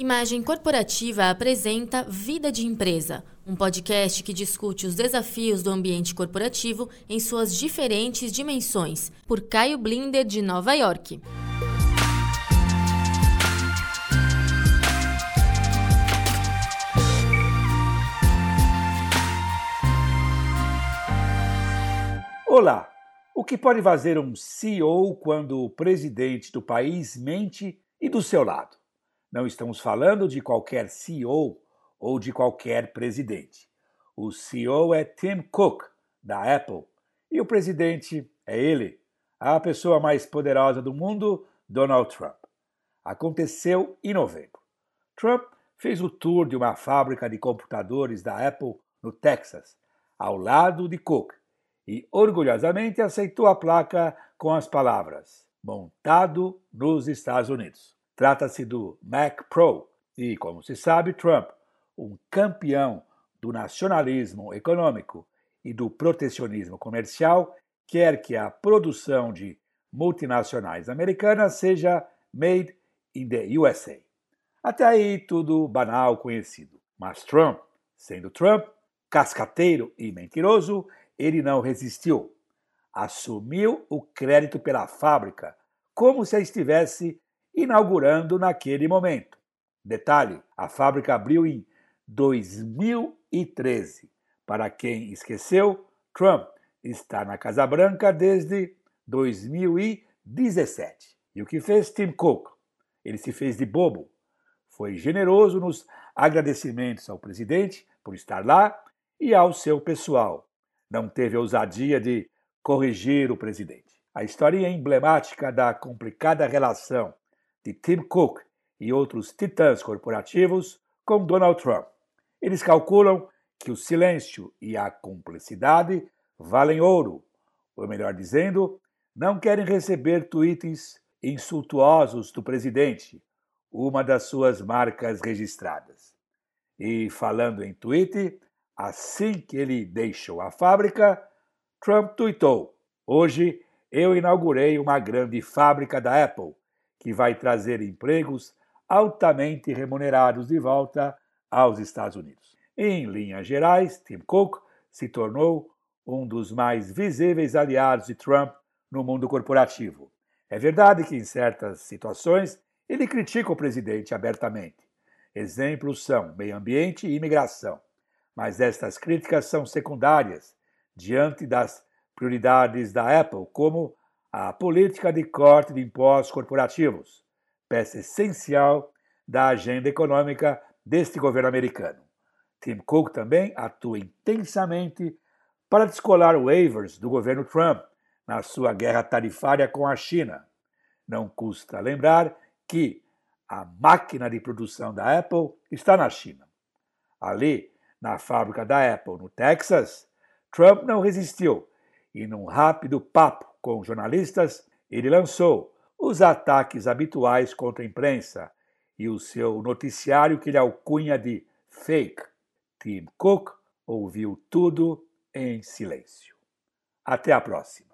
Imagem Corporativa apresenta Vida de Empresa, um podcast que discute os desafios do ambiente corporativo em suas diferentes dimensões, por Caio Blinder, de Nova York. Olá! O que pode fazer um CEO quando o presidente do país mente e do seu lado? Não estamos falando de qualquer CEO ou de qualquer presidente. O CEO é Tim Cook, da Apple, e o presidente é ele, a pessoa mais poderosa do mundo, Donald Trump. Aconteceu em novembro. Trump fez o tour de uma fábrica de computadores da Apple no Texas, ao lado de Cook, e orgulhosamente aceitou a placa com as palavras: montado nos Estados Unidos. Trata-se do Mac Pro e, como se sabe, Trump, um campeão do nacionalismo econômico e do protecionismo comercial, quer que a produção de multinacionais americanas seja made in the USA. Até aí tudo banal conhecido. Mas Trump, sendo Trump, cascateiro e mentiroso, ele não resistiu. Assumiu o crédito pela fábrica, como se estivesse inaugurando naquele momento. Detalhe: a fábrica abriu em 2013. Para quem esqueceu, Trump está na Casa Branca desde 2017. E o que fez Tim Cook? Ele se fez de bobo. Foi generoso nos agradecimentos ao presidente por estar lá e ao seu pessoal. Não teve ousadia de corrigir o presidente. A história emblemática da complicada relação de Tim Cook e outros titãs corporativos com Donald Trump. Eles calculam que o silêncio e a cumplicidade valem ouro, ou melhor dizendo, não querem receber tweets insultuosos do presidente, uma das suas marcas registradas. E falando em tweet, assim que ele deixou a fábrica, Trump tweetou: Hoje eu inaugurei uma grande fábrica da Apple que vai trazer empregos altamente remunerados de volta aos Estados Unidos. Em linhas gerais, Tim Cook se tornou um dos mais visíveis aliados de Trump no mundo corporativo. É verdade que, em certas situações, ele critica o presidente abertamente. Exemplos são meio ambiente e imigração. Mas estas críticas são secundárias diante das prioridades da Apple, como a política de corte de impostos corporativos, peça essencial da agenda econômica deste governo americano. Tim Cook também atua intensamente para descolar waivers do governo Trump na sua guerra tarifária com a China. Não custa lembrar que a máquina de produção da Apple está na China. Ali, na fábrica da Apple no Texas, Trump não resistiu e, num rápido papo com jornalistas, ele lançou os ataques habituais contra a imprensa e o seu noticiário que ele alcunha de fake. Tim Cook ouviu tudo em silêncio. Até a próxima.